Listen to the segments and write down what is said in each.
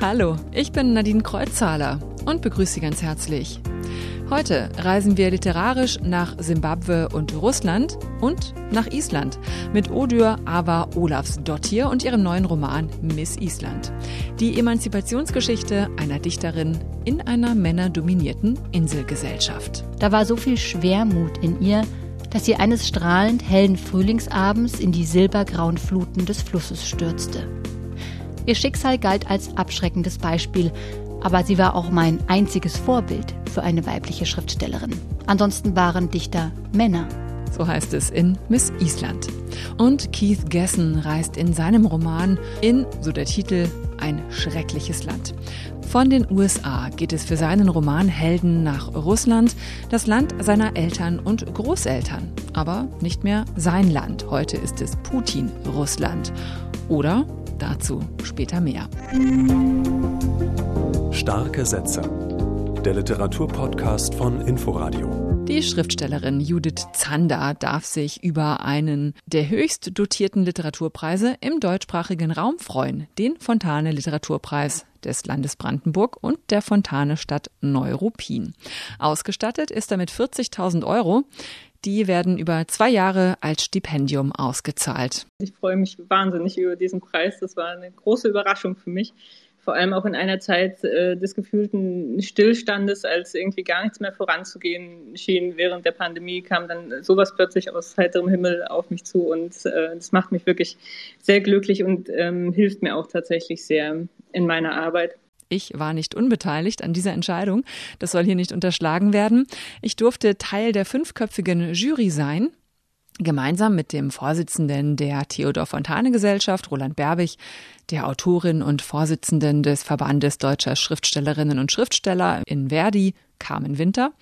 Hallo, ich bin Nadine Kreuzzahler und begrüße Sie ganz herzlich. Heute reisen wir literarisch nach Simbabwe und Russland und nach Island mit Odur Ava Olafsdottir und ihrem neuen Roman Miss Island. Die Emanzipationsgeschichte einer Dichterin in einer männerdominierten Inselgesellschaft. Da war so viel Schwermut in ihr, dass sie eines strahlend hellen Frühlingsabends in die silbergrauen Fluten des Flusses stürzte. Ihr Schicksal galt als abschreckendes Beispiel, aber sie war auch mein einziges Vorbild für eine weibliche Schriftstellerin. Ansonsten waren Dichter Männer. So heißt es in Miss Island. Und Keith Gessen reist in seinem Roman in, so der Titel, ein schreckliches Land. Von den USA geht es für seinen Roman Helden nach Russland, das Land seiner Eltern und Großeltern. Aber nicht mehr sein Land. Heute ist es Putin-Russland. Oder dazu später mehr. Starke Sätze. Der Literaturpodcast von Inforadio. Die Schriftstellerin Judith Zander darf sich über einen der höchst dotierten Literaturpreise im deutschsprachigen Raum freuen, den Fontane Literaturpreis des Landes Brandenburg und der Fontane Stadt Neuruppin. Ausgestattet ist er mit 40.000 Euro. Die werden über zwei Jahre als Stipendium ausgezahlt. Ich freue mich wahnsinnig über diesen Preis. Das war eine große Überraschung für mich vor allem auch in einer Zeit äh, des gefühlten Stillstandes, als irgendwie gar nichts mehr voranzugehen schien während der Pandemie, kam dann sowas plötzlich aus heiterem Himmel auf mich zu und äh, das macht mich wirklich sehr glücklich und ähm, hilft mir auch tatsächlich sehr in meiner Arbeit. Ich war nicht unbeteiligt an dieser Entscheidung. Das soll hier nicht unterschlagen werden. Ich durfte Teil der fünfköpfigen Jury sein gemeinsam mit dem Vorsitzenden der Theodor Fontane Gesellschaft, Roland Berbig, der Autorin und Vorsitzenden des Verbandes deutscher Schriftstellerinnen und Schriftsteller in Verdi, Carmen Winter,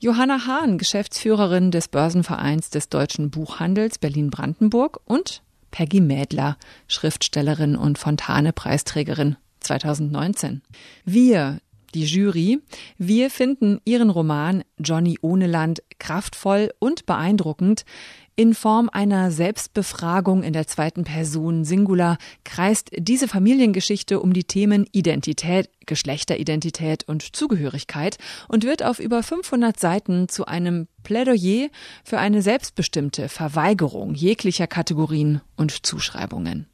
Johanna Hahn, Geschäftsführerin des Börsenvereins des deutschen Buchhandels Berlin-Brandenburg und Peggy Mädler, Schriftstellerin und Fontane-Preisträgerin 2019. Wir, die Jury, wir finden ihren Roman Johnny ohne Land kraftvoll und beeindruckend. In Form einer Selbstbefragung in der zweiten Person Singular kreist diese Familiengeschichte um die Themen Identität, Geschlechteridentität und Zugehörigkeit und wird auf über 500 Seiten zu einem Plädoyer für eine selbstbestimmte Verweigerung jeglicher Kategorien und Zuschreibungen.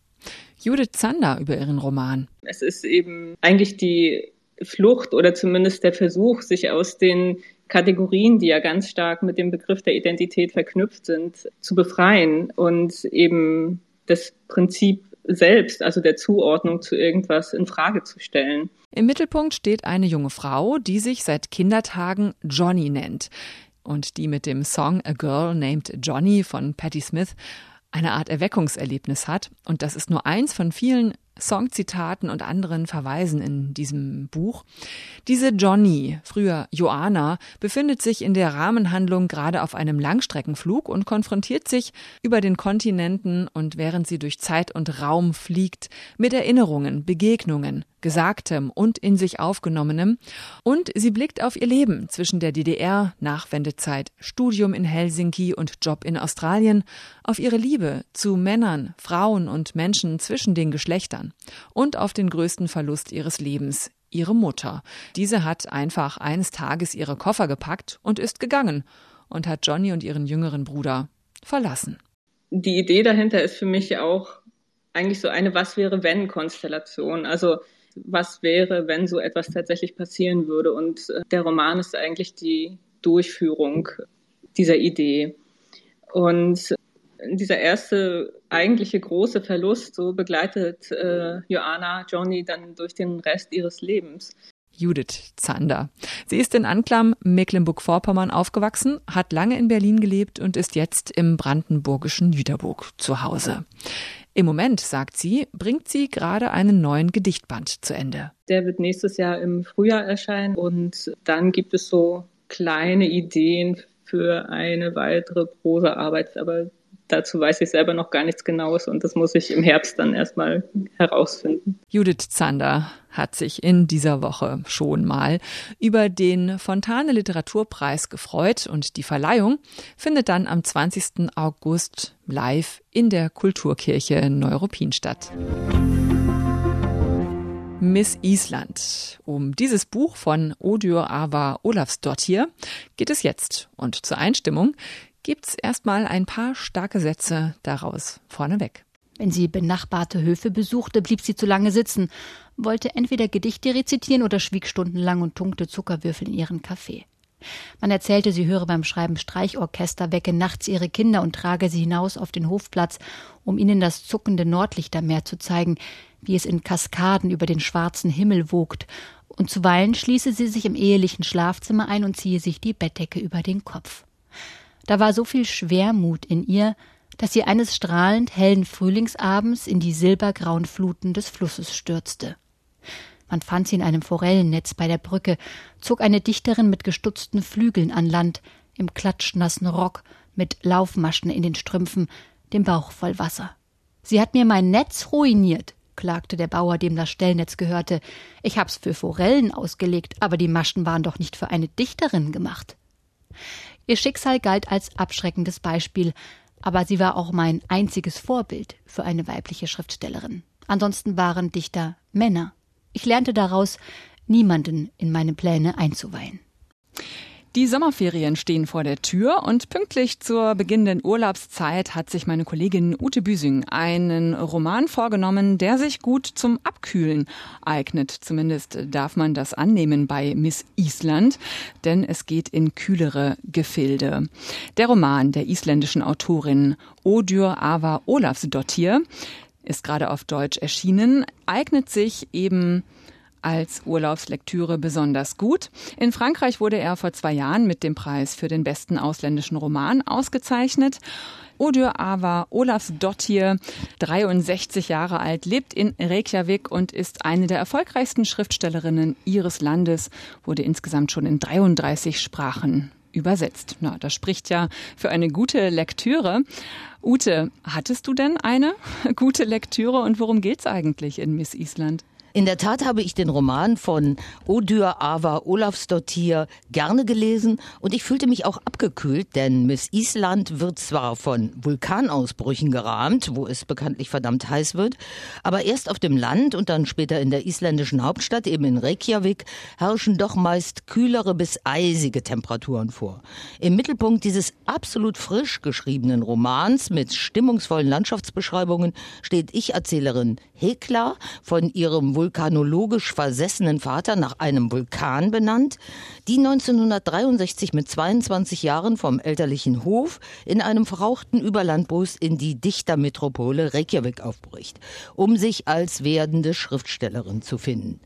Judith Zander über ihren Roman. Es ist eben eigentlich die Flucht oder zumindest der Versuch, sich aus den Kategorien, die ja ganz stark mit dem Begriff der Identität verknüpft sind, zu befreien und eben das Prinzip selbst, also der Zuordnung zu irgendwas in Frage zu stellen. Im Mittelpunkt steht eine junge Frau, die sich seit Kindertagen Johnny nennt und die mit dem Song A Girl Named Johnny von Patti Smith eine Art Erweckungserlebnis hat. Und das ist nur eins von vielen Songzitaten und anderen Verweisen in diesem Buch. Diese Johnny, früher Joanna, befindet sich in der Rahmenhandlung gerade auf einem Langstreckenflug und konfrontiert sich über den Kontinenten und während sie durch Zeit und Raum fliegt mit Erinnerungen, Begegnungen, Gesagtem und in sich aufgenommenem und sie blickt auf ihr Leben zwischen der DDR, Nachwendezeit, Studium in Helsinki und Job in Australien, auf ihre Liebe zu Männern, Frauen und Menschen zwischen den Geschlechtern und auf den größten Verlust ihres Lebens, ihre Mutter. Diese hat einfach eines Tages ihre Koffer gepackt und ist gegangen und hat Johnny und ihren jüngeren Bruder verlassen. Die Idee dahinter ist für mich auch eigentlich so eine Was wäre wenn Konstellation. Also was wäre, wenn so etwas tatsächlich passieren würde. Und äh, der Roman ist eigentlich die Durchführung dieser Idee. Und dieser erste eigentliche große Verlust, so begleitet äh, Joanna Johnny dann durch den Rest ihres Lebens. Judith Zander. Sie ist in Anklam, Mecklenburg-Vorpommern aufgewachsen, hat lange in Berlin gelebt und ist jetzt im brandenburgischen Jüterburg zu Hause. Im Moment, sagt sie, bringt sie gerade einen neuen Gedichtband zu Ende. Der wird nächstes Jahr im Frühjahr erscheinen und dann gibt es so kleine Ideen für eine weitere Prosaarbeit, aber dazu weiß ich selber noch gar nichts Genaues und das muss ich im Herbst dann erstmal herausfinden. Judith Zander hat sich in dieser Woche schon mal über den Fontane Literaturpreis gefreut und die Verleihung findet dann am 20. August live in der Kulturkirche Neuruppin statt. Miss Island. Um dieses Buch von Odur Ava Olafsdottir geht es jetzt. Und zur Einstimmung gibt's erstmal ein paar starke Sätze daraus vorneweg. Wenn sie benachbarte Höfe besuchte, blieb sie zu lange sitzen, wollte entweder Gedichte rezitieren oder schwieg stundenlang und tunkte Zuckerwürfel in ihren Kaffee. Man erzählte, sie höre beim Schreiben Streichorchester, wecke nachts ihre Kinder und trage sie hinaus auf den Hofplatz, um ihnen das zuckende Nordlichtermeer zu zeigen, wie es in Kaskaden über den schwarzen Himmel wogt, und zuweilen schließe sie sich im ehelichen Schlafzimmer ein und ziehe sich die Bettdecke über den Kopf. Da war so viel Schwermut in ihr, dass sie eines strahlend hellen Frühlingsabends in die silbergrauen Fluten des Flusses stürzte. Man fand sie in einem Forellennetz bei der Brücke, zog eine Dichterin mit gestutzten Flügeln an Land, im klatschnassen Rock, mit Laufmaschen in den Strümpfen, dem Bauch voll Wasser. Sie hat mir mein Netz ruiniert, klagte der Bauer, dem das Stellnetz gehörte. Ich hab's für Forellen ausgelegt, aber die Maschen waren doch nicht für eine Dichterin gemacht. Ihr Schicksal galt als abschreckendes Beispiel, aber sie war auch mein einziges Vorbild für eine weibliche Schriftstellerin. Ansonsten waren Dichter Männer. Ich lernte daraus, niemanden in meine Pläne einzuweihen. Die Sommerferien stehen vor der Tür und pünktlich zur beginnenden Urlaubszeit hat sich meine Kollegin Ute Büsing einen Roman vorgenommen, der sich gut zum Abkühlen eignet. Zumindest darf man das annehmen bei Miss Island, denn es geht in kühlere Gefilde. Der Roman der isländischen Autorin Odur Ava Olafsdottir ist gerade auf Deutsch erschienen, eignet sich eben als Urlaubslektüre besonders gut. In Frankreich wurde er vor zwei Jahren mit dem Preis für den besten ausländischen Roman ausgezeichnet. Odur Ava Olafsdottir, 63 Jahre alt, lebt in Reykjavik und ist eine der erfolgreichsten Schriftstellerinnen ihres Landes, wurde insgesamt schon in 33 Sprachen übersetzt. Na, das spricht ja für eine gute Lektüre. Ute, hattest du denn eine gute Lektüre und worum geht's eigentlich in Miss Island? In der Tat habe ich den Roman von Odur Ava Olafsdottir gerne gelesen und ich fühlte mich auch abgekühlt, denn Miss Island wird zwar von Vulkanausbrüchen gerahmt, wo es bekanntlich verdammt heiß wird, aber erst auf dem Land und dann später in der isländischen Hauptstadt, eben in Reykjavik, herrschen doch meist kühlere bis eisige Temperaturen vor. Im Mittelpunkt dieses absolut frisch geschriebenen Romans mit stimmungsvollen Landschaftsbeschreibungen steht Ich-Erzählerin Hekla von ihrem Vulkan vulkanologisch versessenen Vater nach einem Vulkan benannt, die 1963 mit 22 Jahren vom elterlichen Hof in einem verrauchten Überlandbus in die Dichtermetropole Reykjavik aufbricht, um sich als werdende Schriftstellerin zu finden.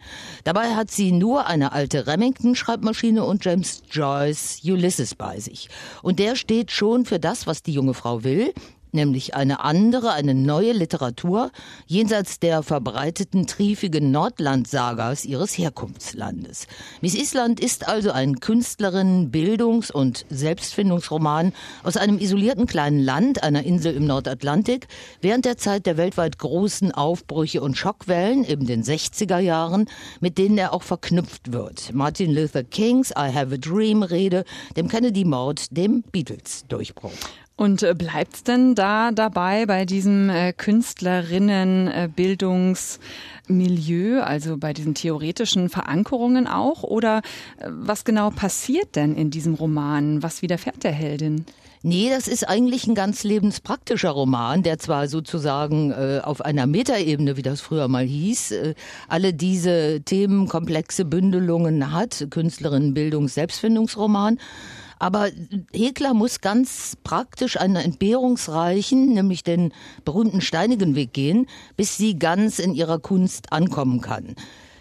Dabei hat sie nur eine alte Remington-Schreibmaschine und James Joyce Ulysses bei sich. Und der steht schon für das, was die junge Frau will, nämlich eine andere, eine neue Literatur jenseits der verbreiteten triefigen Nordland-Sagas ihres Herkunftslandes. Miss Island ist also ein Künstlerinnen-, Bildungs- und Selbstfindungsroman aus einem isolierten kleinen Land, einer Insel im Nordatlantik, während der Zeit der weltweit großen Aufbrüche und Schockwellen, eben den 60er Jahren, mit denen er auch verknüpft wird. Martin Luther Kings I Have a Dream Rede, dem Kennedy-Mord, dem Beatles-Durchbruch. Und äh, bleibt's denn da dabei bei diesem äh, Künstlerinnenbildungsmilieu, also bei diesen theoretischen Verankerungen auch? Oder äh, was genau passiert denn in diesem Roman? Was widerfährt der Heldin? Nee, das ist eigentlich ein ganz lebenspraktischer Roman, der zwar sozusagen äh, auf einer Metaebene, wie das früher mal hieß, äh, alle diese Themenkomplexe Bündelungen hat, Künstlerinnenbildungs-, Selbstfindungsroman, aber Hekler muss ganz praktisch einen entbehrungsreichen, nämlich den berühmten steinigen Weg gehen, bis sie ganz in ihrer Kunst ankommen kann.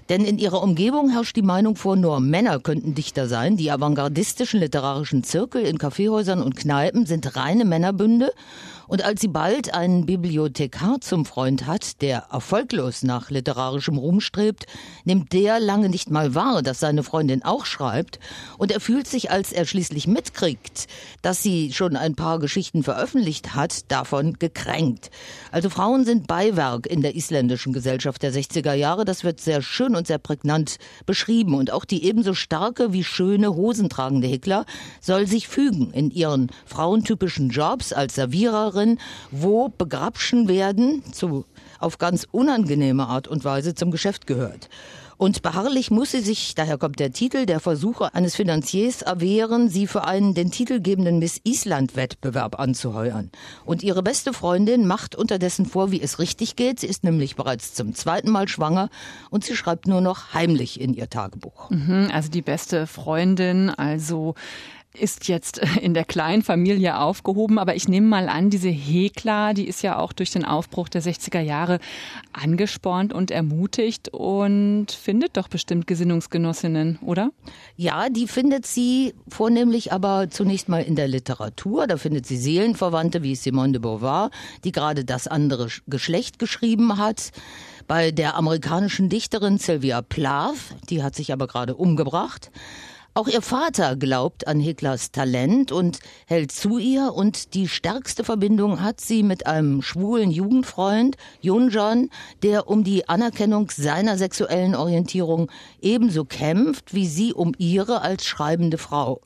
Denn in ihrer Umgebung herrscht die Meinung vor, nur Männer könnten Dichter sein. Die avantgardistischen literarischen Zirkel in Kaffeehäusern und Kneipen sind reine Männerbünde. Und als sie bald einen Bibliothekar zum Freund hat, der erfolglos nach literarischem Ruhm strebt, nimmt der lange nicht mal wahr, dass seine Freundin auch schreibt. Und er fühlt sich, als er schließlich mitkriegt, dass sie schon ein paar Geschichten veröffentlicht hat, davon gekränkt. Also Frauen sind Beiwerk in der isländischen Gesellschaft der 60er Jahre. Das wird sehr schön und sehr prägnant beschrieben. Und auch die ebenso starke wie schöne hosentragende Hickler soll sich fügen in ihren frauentypischen Jobs als Serviererin Lehrerin, wo Begrabschen werden zu, auf ganz unangenehme Art und Weise zum Geschäft gehört. Und beharrlich muss sie sich, daher kommt der Titel, der Versuche eines Finanziers erwehren, sie für einen den titelgebenden Miss Island-Wettbewerb anzuheuern. Und ihre beste Freundin macht unterdessen vor, wie es richtig geht. Sie ist nämlich bereits zum zweiten Mal schwanger und sie schreibt nur noch heimlich in ihr Tagebuch. Mhm, also die beste Freundin, also ist jetzt in der kleinen Familie aufgehoben, aber ich nehme mal an, diese Hekla, die ist ja auch durch den Aufbruch der 60er Jahre angespornt und ermutigt und findet doch bestimmt Gesinnungsgenossinnen, oder? Ja, die findet sie vornehmlich aber zunächst mal in der Literatur. Da findet sie Seelenverwandte wie Simone de Beauvoir, die gerade das andere Geschlecht geschrieben hat. Bei der amerikanischen Dichterin Sylvia Plath, die hat sich aber gerade umgebracht. Auch ihr Vater glaubt an Hitlers Talent und hält zu ihr und die stärkste Verbindung hat sie mit einem schwulen Jugendfreund, Junjan, der um die Anerkennung seiner sexuellen Orientierung ebenso kämpft wie sie um ihre als schreibende Frau.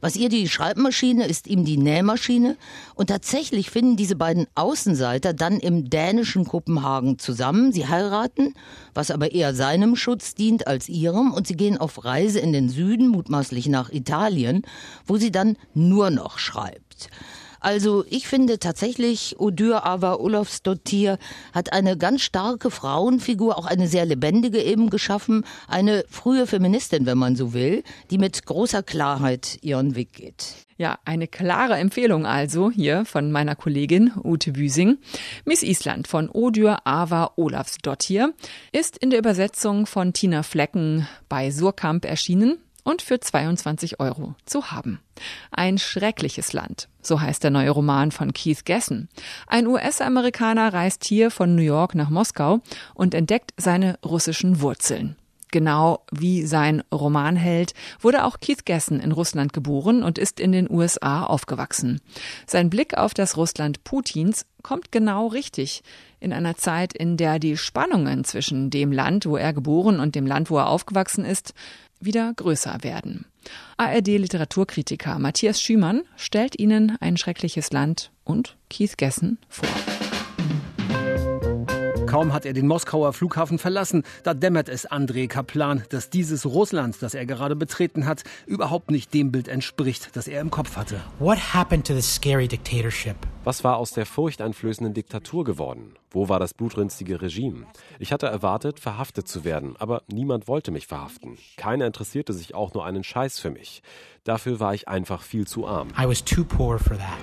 Was ihr die Schreibmaschine ist ihm die Nähmaschine und tatsächlich finden diese beiden Außenseiter dann im dänischen Kopenhagen zusammen. Sie heiraten, was aber eher seinem Schutz dient als ihrem und sie gehen auf Reise in den Süden, mutmaßlich nach Italien, wo sie dann nur noch schreibt. Also ich finde tatsächlich, Odur Ava Olofsdottir hat eine ganz starke Frauenfigur, auch eine sehr lebendige eben geschaffen, eine frühe Feministin, wenn man so will, die mit großer Klarheit ihren Weg geht. Ja, eine klare Empfehlung also hier von meiner Kollegin Ute Büsing. Miss Island von Odur Ava Olafsdottir ist in der Übersetzung von Tina Flecken bei Surkamp erschienen und für 22 Euro zu haben. Ein schreckliches Land, so heißt der neue Roman von Keith Gessen. Ein US-Amerikaner reist hier von New York nach Moskau und entdeckt seine russischen Wurzeln. Genau wie sein Romanheld wurde auch Keith Gessen in Russland geboren und ist in den USA aufgewachsen. Sein Blick auf das Russland Putins kommt genau richtig in einer Zeit, in der die Spannungen zwischen dem Land, wo er geboren und dem Land, wo er aufgewachsen ist, wieder größer werden. ARD-Literaturkritiker Matthias Schümann stellt Ihnen ein schreckliches Land und Keith Gessen vor. Kaum hat er den Moskauer Flughafen verlassen, da dämmert es Andrei Kaplan, dass dieses Russland, das er gerade betreten hat, überhaupt nicht dem Bild entspricht, das er im Kopf hatte. What happened to the scary dictatorship? Was war aus der furchteinflößenden Diktatur geworden? Wo war das blutrünstige Regime? Ich hatte erwartet, verhaftet zu werden, aber niemand wollte mich verhaften. Keiner interessierte sich auch nur einen Scheiß für mich. Dafür war ich einfach viel zu arm. I was too poor for that.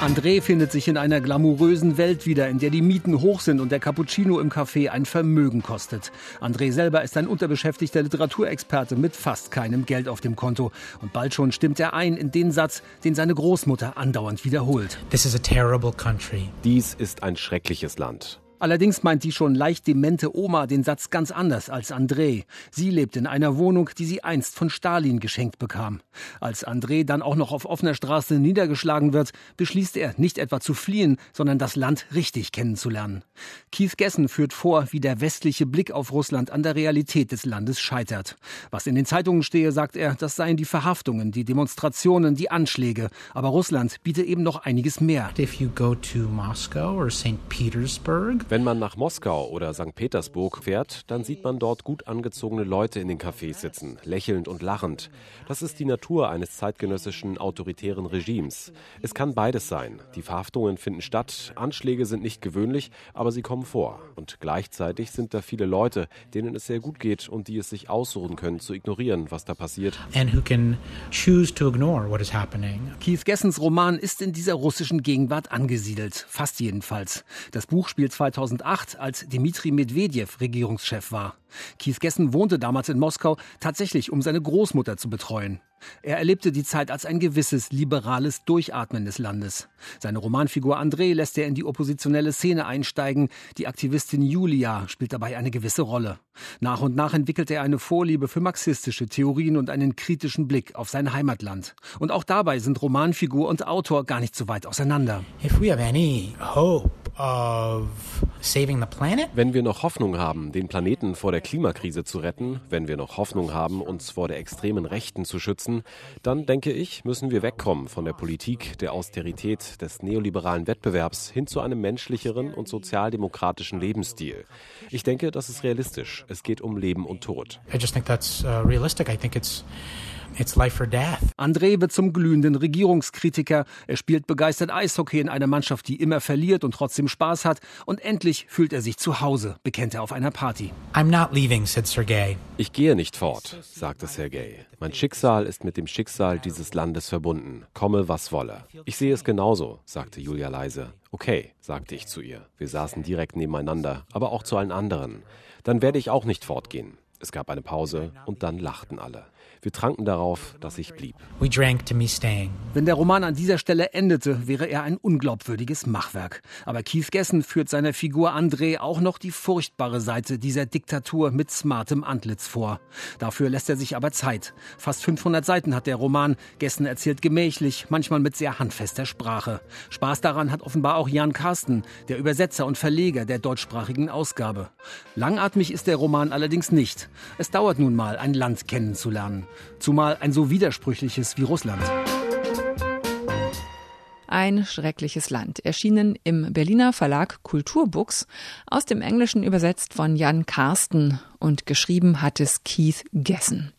André findet sich in einer glamourösen Welt wieder, in der die Mieten hoch sind und der Cappuccino im Café ein Vermögen kostet. André selber ist ein unterbeschäftigter Literaturexperte mit fast keinem Geld auf dem Konto. Und bald schon stimmt er ein in den Satz, den seine Großmutter andauernd wiederholt. This is a terrible country. Dies ist ein schreckliches Land. Allerdings meint die schon leicht demente Oma den Satz ganz anders als André. Sie lebt in einer Wohnung, die sie einst von Stalin geschenkt bekam. Als André dann auch noch auf offener Straße niedergeschlagen wird, beschließt er nicht etwa zu fliehen, sondern das Land richtig kennenzulernen. Keith Gessen führt vor, wie der westliche Blick auf Russland an der Realität des Landes scheitert. Was in den Zeitungen stehe, sagt er, das seien die Verhaftungen, die Demonstrationen, die Anschläge. Aber Russland bietet eben noch einiges mehr. If you go to Moscow or St. Petersburg, Wenn man nach Moskau oder St. Petersburg fährt, dann sieht man dort gut angezogene Leute in den Cafés sitzen, lächelnd und lachend. Das ist die Natur eines zeitgenössischen autoritären Regimes. Es kann beides sein. Die Verhaftungen finden statt, Anschläge sind nicht gewöhnlich, aber sie kommen vor. Und gleichzeitig sind da viele Leute, denen es sehr gut geht und die es sich aussuchen können, zu ignorieren, was da passiert. and who can choose to ignore what is happening. Keith Gessens Roman ist in dieser russischen Gegenwart angesiedelt. Fast jedenfalls. Das Buch spielt 2000 2008, als Dmitri Medvedev Regierungschef war. Keith Gessen wohnte damals in Moskau, tatsächlich um seine Großmutter zu betreuen. Er erlebte die Zeit als ein gewisses liberales Durchatmen des Landes. Seine Romanfigur André lässt er in die oppositionelle Szene einsteigen. Die Aktivistin Julia spielt dabei eine gewisse Rolle. Nach und nach entwickelt er eine Vorliebe für marxistische Theorien und einen kritischen Blick auf sein Heimatland. Und auch dabei sind Romanfigur und Autor gar nicht so weit auseinander. If we have any hope of Wenn wir noch Hoffnung haben, den Planeten vor der Klimakrise zu retten, wenn wir noch Hoffnung haben, uns vor der extremen Rechten zu schützen, dann denke ich, müssen wir wegkommen von der Politik, der Austerität, des neoliberalen Wettbewerbs hin zu einem menschlicheren und sozialdemokratischen Lebensstil. Ich denke, das ist realistisch. Es geht um Leben und Tod. I just think that's uh, realistic. I think it's it's life or death. André wird zum glühenden Regierungskritiker. Er spielt begeistert Eishockey in einer Mannschaft, die immer verliert und trotzdem Spaß hat. Und endlich fühlt er sich zu Hause, bekennt er auf einer Party. I'm not leaving, said Sergei. Ich gehe nicht fort, sagte Sergei. Mein Schicksal ist mit dem Schicksal dieses Landes verbunden, komme was wolle. Ich sehe es genauso, sagte Julia leise. Okay, sagte ich zu ihr. Wir saßen direkt nebeneinander, aber auch zu allen anderen. Dann werde ich auch nicht fortgehen. Es gab eine Pause und dann lachten alle. Wir tranken darauf, dass ich blieb. We drank to me staying. Wenn der Roman an dieser Stelle endete, wäre er ein unglaubwürdiges Machwerk. Aber Keith Gessen führt seiner Figur André auch noch die furchtbare Seite dieser Diktatur mit smartem Antlitz vor. Dafür lässt er sich aber Zeit. Fast 500 Seiten hat der Roman. Gessen erzählt gemächlich, manchmal mit sehr handfester Sprache. Spaß daran hat offenbar auch Jan Karsten, der Übersetzer und Verleger der deutschsprachigen Ausgabe. Langatmig ist der Roman allerdings nicht. Es dauert nun mal, ein Land kennenzulernen. Zumal ein so widersprüchliches wie Russland. Ein schreckliches Land, erschienen im Berliner Verlag Kulturbooks, aus dem Englischen übersetzt von Jan Karsten und geschrieben hat es Keith Gessen.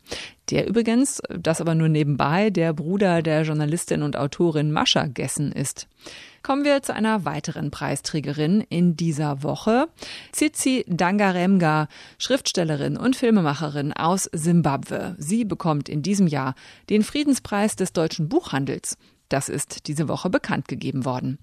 Der übrigens, das aber nur nebenbei, der Bruder der Journalistin und Autorin Mascha Gessen ist. Kommen wir zu einer weiteren Preisträgerin in dieser Woche. Tsitsi Dangaremga, Schriftstellerin und Filmemacherin aus Simbabwe. Sie bekommt in diesem Jahr den Friedenspreis des deutschen Buchhandels. Das ist diese Woche bekannt gegeben worden.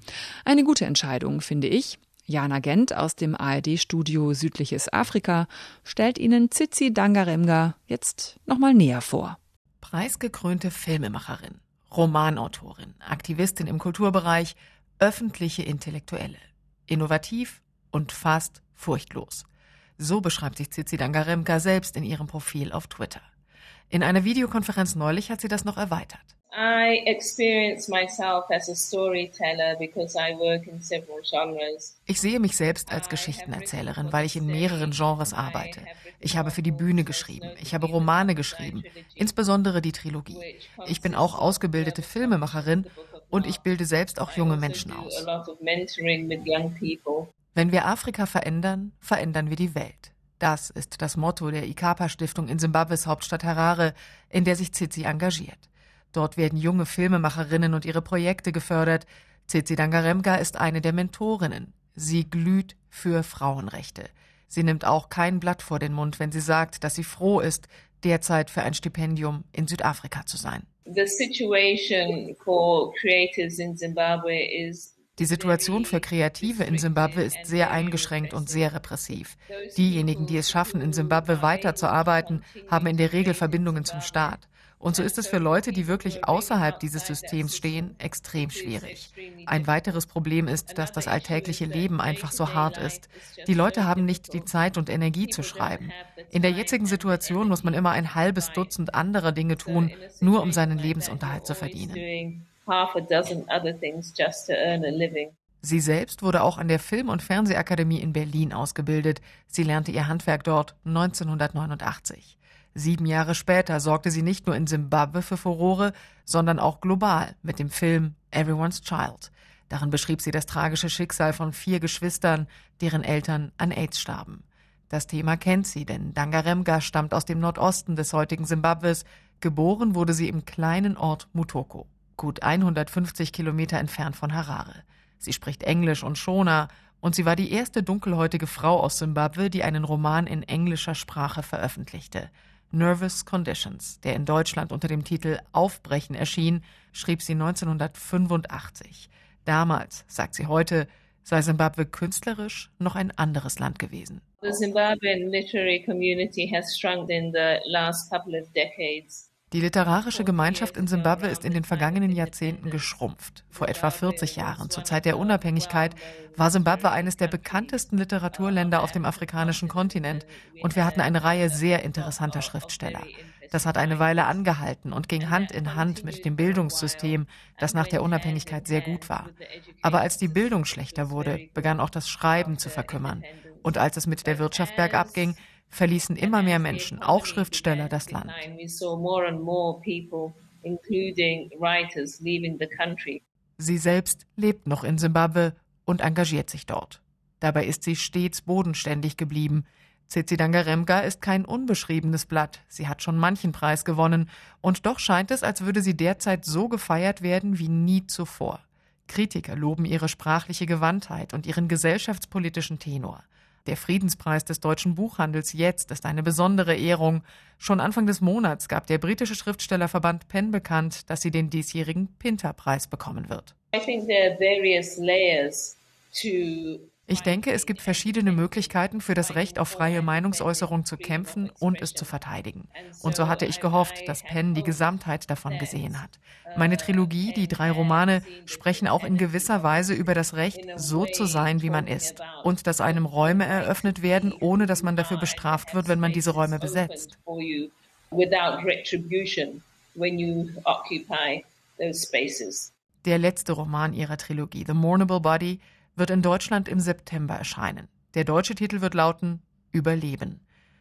Eine gute Entscheidung, finde ich. Jana Gent aus dem ARD-Studio Südliches Afrika stellt Ihnen Tsitsi Dangaremga jetzt nochmal näher vor. Preisgekrönte Filmemacherin, Romanautorin, Aktivistin im Kulturbereich, öffentliche Intellektuelle. Innovativ und fast furchtlos. So beschreibt sich Tsitsi Dangaremka selbst in ihrem Profil auf Twitter. In einer Videokonferenz neulich hat sie das noch erweitert. I experience myself as a storyteller because I work in several genres. Ich sehe mich selbst als Geschichtenerzählerin, weil ich in mehreren Genres arbeite. Ich habe für die Bühne geschrieben, ich habe Romane geschrieben, insbesondere die Trilogie. Ich bin auch ausgebildete Filmemacherin und ich bilde selbst auch junge Menschen aus. Wenn wir Afrika verändern, verändern wir die Welt. Das ist das Motto der Ikapa-Stiftung in Simbabwes Hauptstadt Harare, in der sich Tsitsi engagiert. Dort werden junge Filmemacherinnen und ihre Projekte gefördert. Tsitsi Dangaremga ist eine der Mentorinnen. Sie glüht für Frauenrechte. Sie nimmt auch kein Blatt vor den Mund, wenn sie sagt, dass sie froh ist, derzeit für ein Stipendium in Südafrika zu sein. Die Situation für Kreative in Simbabwe ist sehr eingeschränkt und sehr repressiv. Diejenigen, die es schaffen, in Simbabwe weiterzuarbeiten, haben in der Regel Verbindungen zum Staat. Und so ist es für Leute, die wirklich außerhalb dieses Systems stehen, extrem schwierig. Ein weiteres Problem ist, dass das alltägliche Leben einfach so hart ist. Die Leute haben nicht die Zeit und Energie zu schreiben. In der jetzigen Situation muss man immer ein halbes Dutzend anderer Dinge tun, nur um seinen Lebensunterhalt zu verdienen. Sie selbst wurde auch an der Film- und Fernsehakademie in Berlin ausgebildet. Sie lernte ihr Handwerk dort 1989. Sieben Jahre später sorgte sie nicht nur in Simbabwe für Furore, sondern auch global mit dem Film Everyone's Child. Darin beschrieb sie das tragische Schicksal von vier Geschwistern, deren Eltern an AIDS starben. Das Thema kennt sie, denn Dangaremga stammt aus dem Nordosten des heutigen Simbabwes. Geboren wurde sie im kleinen Ort Mutoko, gut 150 Kilometer entfernt von Harare. Sie spricht Englisch und Shona und sie war die erste dunkelhäutige Frau aus Simbabwe, die einen Roman in englischer Sprache veröffentlichte. Nervous Conditions, der in Deutschland unter dem Titel Aufbrechen erschien, schrieb sie 1985. Damals, sagt sie heute, sei Simbabwe künstlerisch noch ein anderes Land gewesen. The Zimbabwean literary community has shrunk in the last couple of decades. Die literarische Gemeinschaft in Simbabwe ist in den vergangenen Jahrzehnten geschrumpft. Vor etwa 40 Jahren, zur Zeit der Unabhängigkeit, war Simbabwe eines der bekanntesten Literaturländer auf dem afrikanischen Kontinent und wir hatten eine Reihe sehr interessanter Schriftsteller. Das hat eine Weile angehalten und ging Hand in Hand mit dem Bildungssystem, das nach der Unabhängigkeit sehr gut war. Aber als die Bildung schlechter wurde, begann auch das Schreiben zu verkümmern. Und als es mit der Wirtschaft bergab ging, verließen immer mehr Menschen, auch Schriftsteller, das Land. Sie selbst lebt noch in Simbabwe und engagiert sich dort. Dabei ist sie stets bodenständig geblieben. Tsitsidangaremga ist kein unbeschriebenes Blatt. Sie hat schon manchen Preis gewonnen. Und doch scheint es, als würde sie derzeit so gefeiert werden wie nie zuvor. Kritiker loben ihre sprachliche Gewandtheit und ihren gesellschaftspolitischen Tenor. Der Friedenspreis des deutschen Buchhandels jetzt ist eine besondere Ehrung. Schon Anfang des Monats gab der britische Schriftstellerverband PEN bekannt, dass sie den diesjährigen Pinter-Preis bekommen wird. I think there are various layers to ich denke, es gibt verschiedene Möglichkeiten für das Recht auf freie Meinungsäußerung zu kämpfen und es zu verteidigen. Und so hatte ich gehofft, dass Penn die Gesamtheit davon gesehen hat. Meine Trilogie, die drei Romane, sprechen auch in gewisser Weise über das Recht, so zu sein, wie man ist. Und dass einem Räume eröffnet werden, ohne dass man dafür bestraft wird, wenn man diese Räume besetzt. Der letzte Roman ihrer Trilogie, The Mournable Body, wird in Deutschland im September erscheinen. Der deutsche Titel wird lauten Überleben.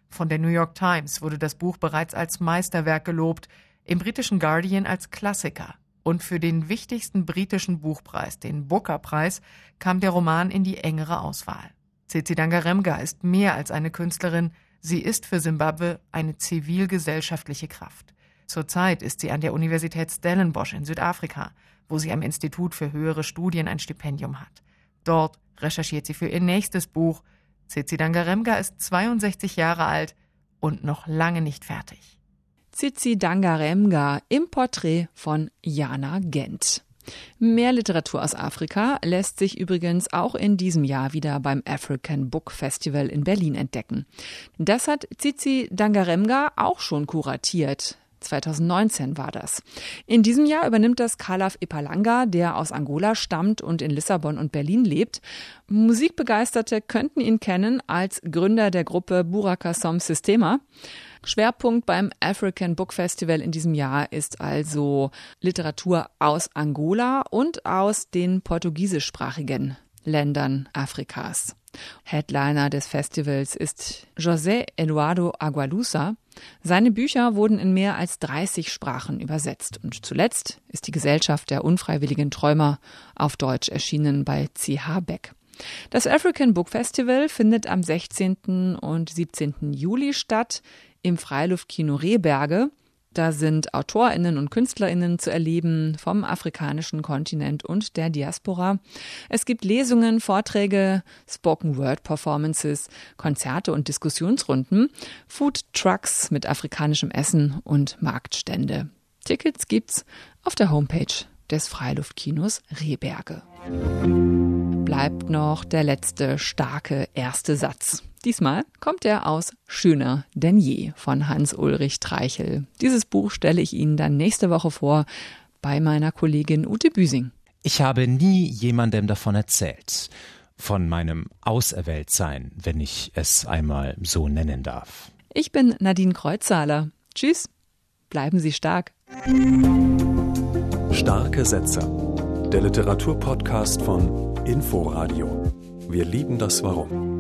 Von der New York Times wurde das Buch bereits als Meisterwerk gelobt, im britischen Guardian als Klassiker. Und für den wichtigsten britischen Buchpreis, den Booker-Preis, kam der Roman in die engere Auswahl. Tsitsi Dangaremga ist mehr als eine Künstlerin, sie ist für Simbabwe eine zivilgesellschaftliche Kraft. Zurzeit ist sie an der Universität Stellenbosch in Südafrika, wo sie am Institut für höhere Studien ein Stipendium hat. Dort recherchiert sie für ihr nächstes Buch. Zizi Dangaremga ist 62 Jahre alt und noch lange nicht fertig. Zizi Dangaremga im Porträt von Jana Gent. Mehr Literatur aus Afrika lässt sich übrigens auch in diesem Jahr wieder beim African Book Festival in Berlin entdecken. Das hat Zizi Dangaremga auch schon kuratiert. 2019 war das. In diesem Jahr übernimmt das Kalaf Ipalanga, der aus Angola stammt und in Lissabon und Berlin lebt. Musikbegeisterte könnten ihn kennen als Gründer der Gruppe Buraka Som Sistema. Schwerpunkt beim African Book Festival in diesem Jahr ist also Literatur aus Angola und aus den portugiesischsprachigen Ländern Afrikas. Headliner des Festivals ist José Eduardo Agualusa. Seine Bücher wurden in mehr als 30 Sprachen übersetzt und zuletzt ist die Gesellschaft der unfreiwilligen Träumer auf Deutsch erschienen bei C.H. Beck. Das African Book Festival findet am 16. und 17. Juli statt im Freiluftkino Rehberge. Da sind AutorInnen und KünstlerInnen zu erleben vom afrikanischen Kontinent und der Diaspora. Es gibt Lesungen, Vorträge, Spoken Word Performances, Konzerte und Diskussionsrunden, Food Trucks mit afrikanischem Essen und Marktstände. Tickets gibt's auf der Homepage des Freiluftkinos Rehberge. Bleibt noch der letzte starke erste Satz. Diesmal kommt er aus Schöner denn je von Hans-Ulrich Treichel. Dieses Buch stelle ich Ihnen dann nächste Woche vor bei meiner Kollegin Ute Büsing. Ich habe nie jemandem davon erzählt. Von meinem Auserwähltsein, wenn ich es einmal so nennen darf. Ich bin Nadine Kreuzzahler. Tschüss. Bleiben Sie stark. Starke Sätze. Der Literaturpodcast von Inforadio. Wir lieben das Warum.